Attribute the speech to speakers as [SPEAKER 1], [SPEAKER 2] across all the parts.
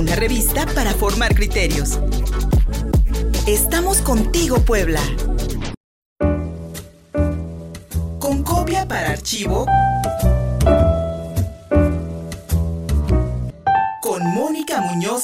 [SPEAKER 1] una revista para formar criterios. Estamos contigo, Puebla. Con copia para archivo. Con Mónica Muñoz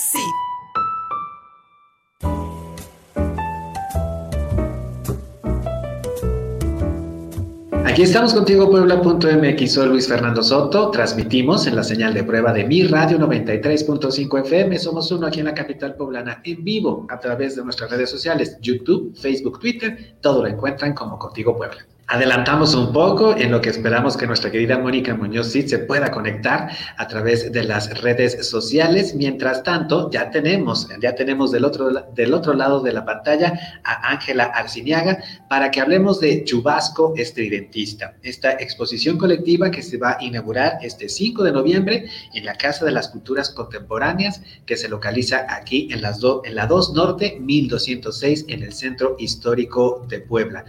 [SPEAKER 2] Aquí estamos contigo, Puebla.mx. Soy Luis Fernando Soto. Transmitimos en la señal de prueba de mi radio 93.5 FM. Somos uno aquí en la capital poblana, en vivo, a través de nuestras redes sociales, YouTube, Facebook, Twitter. Todo lo encuentran como Contigo Puebla. Adelantamos un poco en lo que esperamos que nuestra querida Mónica Muñoz sí se pueda conectar a través de las redes sociales. Mientras tanto, ya tenemos, ya tenemos del otro, del otro lado de la pantalla a Ángela Arciniaga para que hablemos de Chubasco Estridentista, esta exposición colectiva que se va a inaugurar este 5 de noviembre en la Casa de las Culturas Contemporáneas que se localiza aquí en, las en la 2 Norte 1206 en el Centro Histórico de Puebla.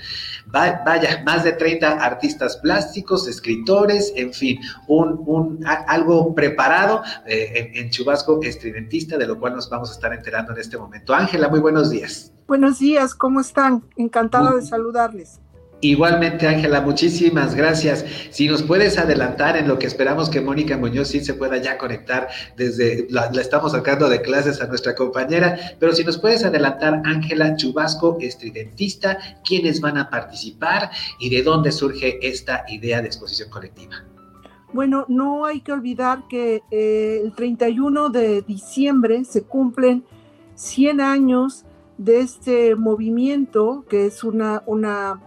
[SPEAKER 2] vaya, más de 30 artistas plásticos, escritores, en fin, un, algo preparado eh, en, Chubasco estridentista, de lo cual nos vamos a estar enterando en este momento. Ángela, muy buenos días.
[SPEAKER 3] Buenos días, ¿cómo están? Encantada de saludarles.
[SPEAKER 2] Igualmente, Ángela, muchísimas gracias. Si nos puedes adelantar en lo que esperamos que Mónica Muñoz sí se pueda ya conectar desde, la, estamos sacando de clases a nuestra compañera, pero si nos puedes adelantar, Ángela Chubasco, estridentista, quiénes van a participar y de dónde surge esta idea de exposición colectiva.
[SPEAKER 3] Bueno, no hay que olvidar que eh, el 31 de diciembre se cumplen 100 años de este movimiento, que es una, una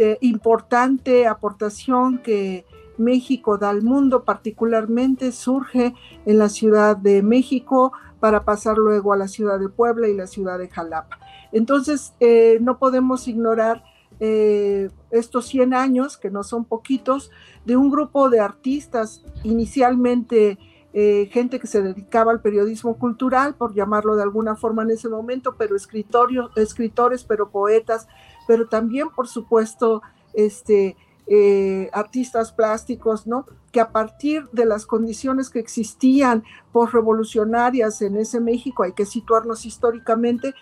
[SPEAKER 3] eh, importante aportación que México da al mundo, particularmente surge en la Ciudad de México para pasar luego a la ciudad de Puebla y la ciudad de Jalapa. Entonces, eh, no podemos ignorar eh, estos 100 años, que no son poquitos, de un grupo de artistas, inicialmente gente que se dedicaba al periodismo cultural, por llamarlo de alguna forma en ese momento, pero escritores, pero poetas, pero también, por supuesto, este, eh, artistas plásticos, ¿no? Que a partir de las condiciones que existían revolucionarias en ese México, hay que situarnos históricamente,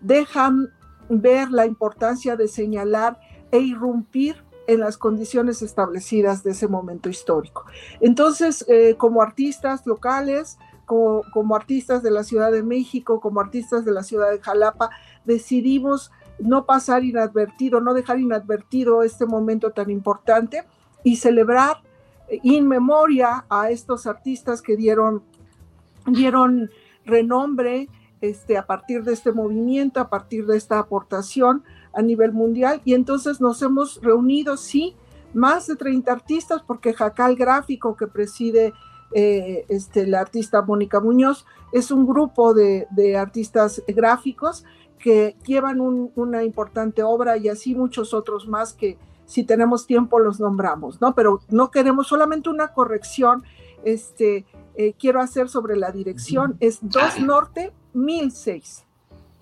[SPEAKER 3] dejan ver la importancia de señalar e irrumpir en las condiciones establecidas de ese momento histórico. Entonces, eh, como artistas locales, como, artistas de la Ciudad de México, como artistas de la Ciudad de Jalapa, decidimos no pasar inadvertido, no dejar inadvertido este momento tan importante y celebrar in memoria a estos artistas que dieron, dieron renombre este, a partir de este movimiento, a partir de esta aportación a nivel mundial. Y entonces nos hemos reunido, sí, más de 30 artistas, porque Jacal Gráfico, que preside eh, este, la artista Mónica Muñoz, es un grupo de, de artistas gráficos que llevan una importante obra y así muchos otros más que si tenemos tiempo los nombramos, ¿no? Pero no queremos solamente una corrección, este, eh, quiero hacer sobre la dirección, es 2 Norte 1006.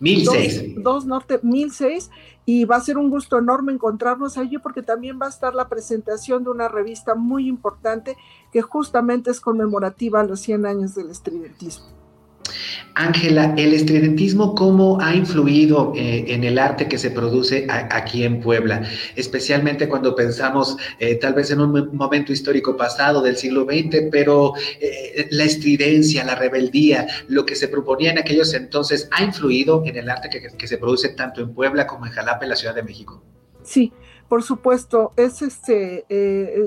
[SPEAKER 2] 1006.
[SPEAKER 3] 2 Norte 1006 y va a ser un gusto enorme encontrarnos allí porque también va a estar la presentación de una revista muy importante que justamente es conmemorativa a los 100 años del estridentismo.
[SPEAKER 2] Ángela, ¿el estridentismo cómo ha influido eh, en el arte que se produce aquí en Puebla? Especialmente cuando pensamos eh, tal vez en un momento histórico pasado del siglo XX, pero eh, la estridencia, la rebeldía, lo que se proponía en aquellos entonces, ¿ha influido en el arte que, que se produce tanto en Puebla como en Jalapa, en la Ciudad de México?
[SPEAKER 3] Sí, por supuesto, es este,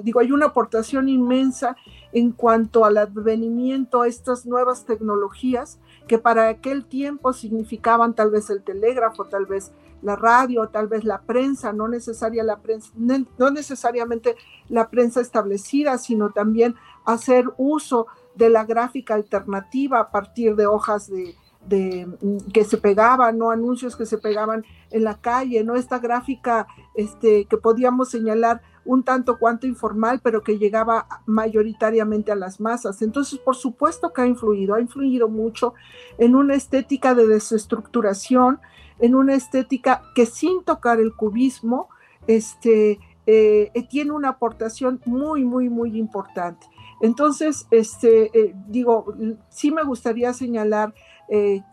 [SPEAKER 3] digo, hay una aportación inmensa en cuanto al advenimiento a estas nuevas tecnologías que para aquel tiempo significaban tal vez el telégrafo, tal vez la radio, tal vez la prensa, no, necesaria la prensa, no necesariamente la prensa establecida, sino también hacer uso de la gráfica alternativa a partir de hojas de, de, mm, que se pegaban, ¿no? Anuncios que se pegaban en la calle, ¿no? Esta gráfica este, que podíamos señalar un tanto cuanto informal, pero que llegaba mayoritariamente a las masas. Entonces, por supuesto que ha influido, ha influido mucho en una estética de desestructuración, en una estética que sin tocar el cubismo, este, eh, tiene una aportación muy, muy, muy importante. Entonces, este, eh, digo, sí me gustaría señalar eh,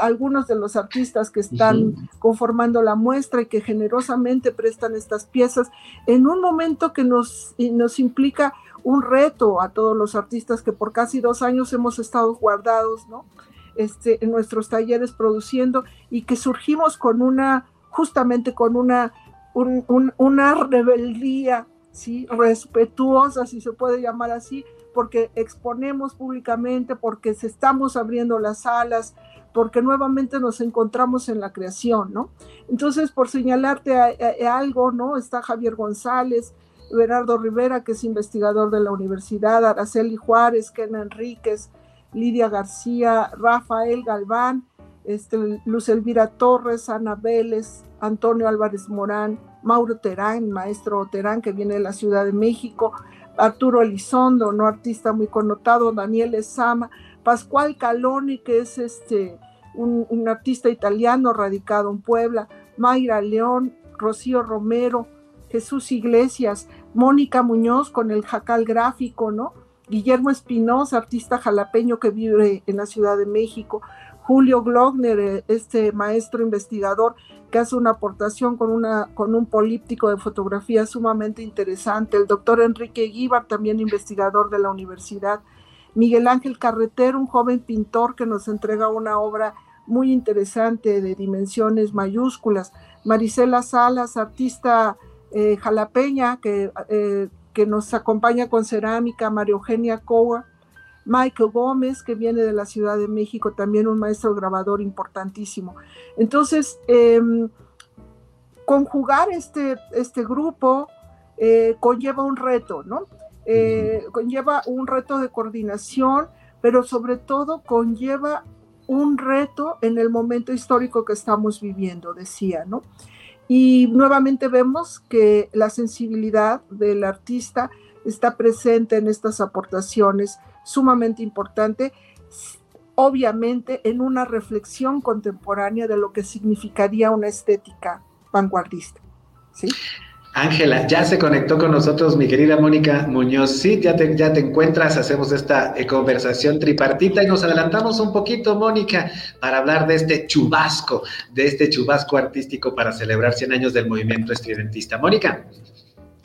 [SPEAKER 3] algunos de los artistas que están conformando la muestra y que generosamente prestan estas piezas en un momento que nos, nos implica un reto a todos los artistas que por casi dos años hemos estado guardados, ¿no? Este, en nuestros talleres produciendo y que surgimos con una, justamente con una, una rebeldía, ¿sí? Respetuosa, si se puede llamar así, porque exponemos públicamente, porque se estamos abriendo las salas, porque nuevamente nos encontramos en la creación, ¿no? Entonces, por señalarte algo, ¿no? Está Javier González, Bernardo Rivera, que es investigador de la universidad, Araceli Juárez, Ken Enríquez, Lidia García, Rafael Galván, este, Luz Elvira Torres, Ana Vélez, Antonio Álvarez Morán, Mauro Terán, maestro Terán, que viene de la Ciudad de México, Arturo Elizondo, no artista muy connotado, Daniel Esama, Pascual Caloni, que es este un, artista italiano radicado en Puebla, Mayra León, Rocío Romero, Jesús Iglesias, Mónica Muñoz con el jacal gráfico, ¿no? Guillermo Espinosa, artista jalapeño que vive en la Ciudad de México, Julio Glogner, eh, este maestro investigador que hace una aportación con, una, con un políptico de fotografía sumamente interesante, el doctor Enrique Guíbar, también investigador de la universidad, Miguel Ángel Carretero, un joven pintor que nos entrega una obra muy interesante de dimensiones mayúsculas, Marisela Salas, artista eh, jalapeña que, eh, que nos acompaña con cerámica, María Eugenia Coa, Michael Gómez, que viene de la Ciudad de México, también un maestro grabador importantísimo. Entonces, em, conjugar este, este grupo eh, conlleva un reto, ¿no? Eh, conlleva un reto de coordinación, pero sobre todo conlleva un reto en el momento histórico que estamos viviendo, decía, ¿no? Y nuevamente vemos que la sensibilidad del artista está presente en estas aportaciones sumamente importante, obviamente en una reflexión contemporánea de lo que significaría una estética vanguardista. ¿sí?
[SPEAKER 2] Ángela, ya se conectó con nosotros mi querida Mónica Muñoz. Sí, ya te, ya te encuentras, hacemos esta eh, conversación tripartita y nos adelantamos un poquito, Mónica, para hablar de este chubasco, de este chubasco artístico para celebrar 100 años del movimiento estridentista. Mónica.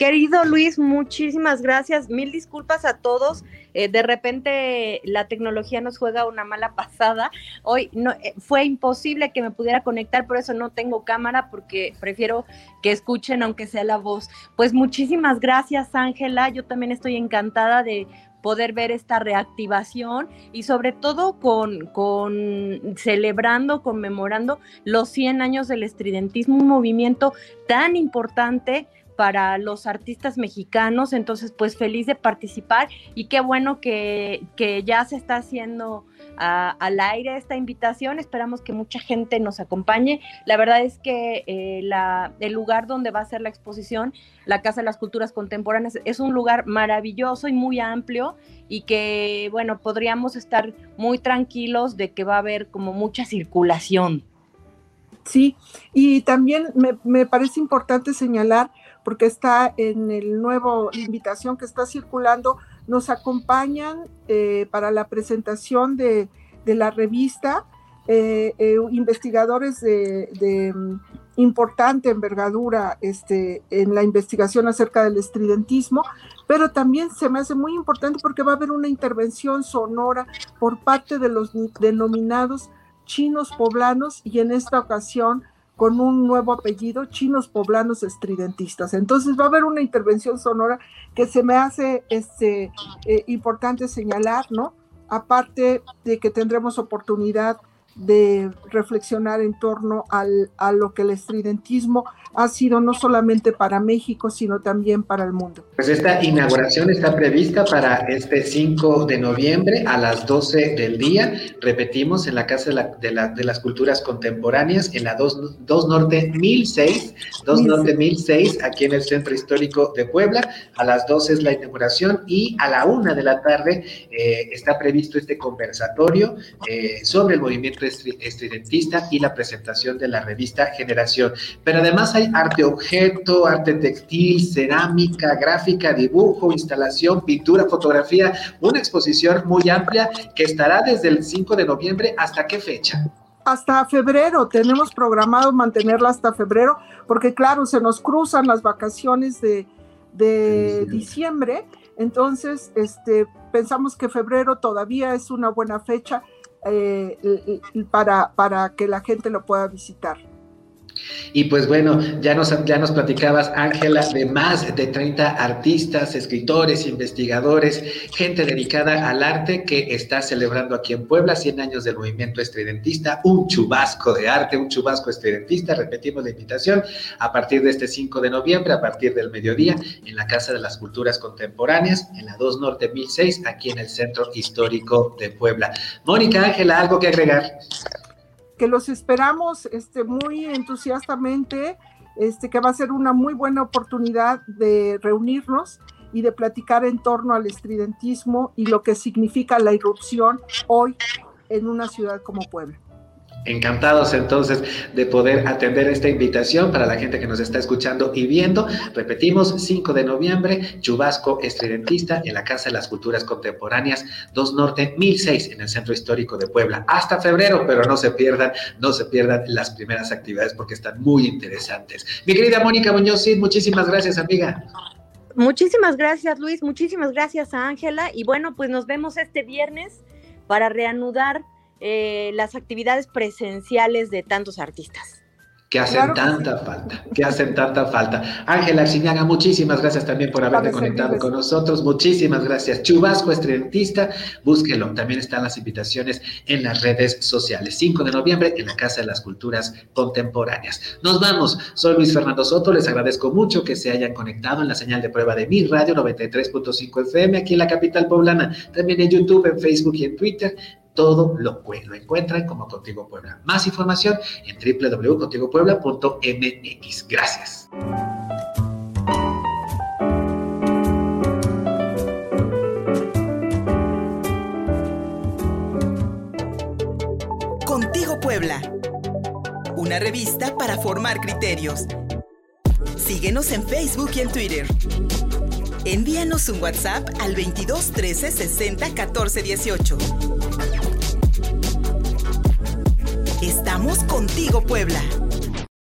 [SPEAKER 4] Querido Luis, muchísimas gracias. Mil disculpas a todos. Eh, de repente la tecnología nos juega una mala pasada. Hoy no, eh, fue imposible que me pudiera conectar, por eso no tengo cámara, porque prefiero que escuchen aunque sea la voz. Pues muchísimas gracias, Ángela. Yo también estoy encantada de poder ver esta reactivación y sobre todo con, con, celebrando, conmemorando los 100 años del estridentismo, un movimiento tan importante para los artistas mexicanos, entonces pues feliz de participar y qué bueno que, ya se está haciendo al aire esta invitación, esperamos que mucha gente nos acompañe. La verdad es que eh, la, el lugar donde va a ser la exposición, la Casa de las Culturas Contemporáneas, es un lugar maravilloso y muy amplio y que, bueno, podríamos estar muy tranquilos de que va a haber como mucha circulación.
[SPEAKER 3] Sí, y también me, me parece importante señalar porque está en el nuevo invitación que está circulando, nos acompañan eh, para la presentación de, la revista eh, eh, investigadores de, mm, importante envergadura este, en la investigación acerca del estridentismo, pero también se me hace muy importante porque va a haber una intervención sonora por parte de los denominados chinos poblanos y en esta ocasión con un nuevo apellido, chinos poblanos estridentistas. Entonces va a haber una intervención sonora que se me hace este, eh, importante señalar, ¿no? Aparte de que tendremos oportunidad de reflexionar en torno al, a lo que el estridentismo ha sido no solamente para México, sino también para el mundo.
[SPEAKER 2] Pues esta inauguración está prevista para este 5 de noviembre a las 12 del día. Repetimos, en la Casa de, la, de, las Culturas Contemporáneas, en la 2, 2 Norte 1006, 2 Norte 1006, aquí en el Centro Histórico de Puebla. A las 12 es la inauguración y a la 1 de la tarde eh, está previsto este conversatorio eh, sobre el Movimiento Estridentista y la presentación de la revista Generación. Pero además hay arte objeto, arte textil, cerámica, gráfica, dibujo, instalación, pintura, fotografía, una exposición muy amplia que estará desde el 5 de noviembre hasta qué fecha
[SPEAKER 3] hasta febrero, tenemos programado mantenerla hasta febrero, porque claro, se nos cruzan las vacaciones de, diciembre, entonces este, pensamos que febrero todavía es una buena fecha eh, para, para que la gente lo pueda visitar.
[SPEAKER 2] Y pues bueno, ya nos, ya nos platicabas, Ángela, de más de 30 artistas, escritores, investigadores, gente dedicada al arte que está celebrando aquí en Puebla 100 años del movimiento estridentista, un chubasco de arte, un chubasco estridentista. Repetimos la invitación a partir de este 5 de noviembre, a partir del mediodía, en la Casa de las Culturas Contemporáneas, en la 2 Norte 1006, aquí en el Centro Histórico de Puebla. Mónica, Ángela, ¿algo que agregar?
[SPEAKER 3] Que los esperamos este, muy entusiastamente, este, que va a ser una muy buena oportunidad de reunirnos y de platicar en torno al estridentismo y lo que significa la irrupción hoy en una ciudad como Puebla.
[SPEAKER 2] Encantados entonces de poder atender esta invitación para la gente que nos está escuchando y viendo. Repetimos, 5 de noviembre, Chubasco Estridentista en la Casa de las Culturas Contemporáneas 2 Norte 1006 en el Centro Histórico de Puebla. Hasta febrero, pero no se pierdan, no se pierdan las primeras actividades porque están muy interesantes. Mi querida Mónica Muñoz, muchísimas gracias, amiga.
[SPEAKER 4] Muchísimas gracias, Luis. Muchísimas gracias a Ángela. Y bueno, pues nos vemos este viernes para reanudar eh, las actividades presenciales de tantos artistas.
[SPEAKER 2] Que hacen tanta falta, que hacen tanta falta. Ángela Arciñaga, muchísimas gracias también por haberte conectado con nosotros, muchísimas gracias. Chubasco Estridentista, búsquelo, también están las invitaciones en las redes sociales. 5 de noviembre en la Casa de las Culturas Contemporáneas. Nos vamos, soy Luis Fernando Soto, les agradezco mucho que se hayan conectado en la señal de prueba de mi radio 93.5 FM aquí en la capital poblana, también en YouTube, en Facebook y en Twitter todo lo, lo encuentran como Contigo Puebla. Más información en www.contigopuebla.mx. Gracias.
[SPEAKER 1] Contigo Puebla, una revista para formar criterios. Síguenos en Facebook y en Twitter. Envíanos un WhatsApp al 22 13 60 14 18. Estamos contigo, Puebla.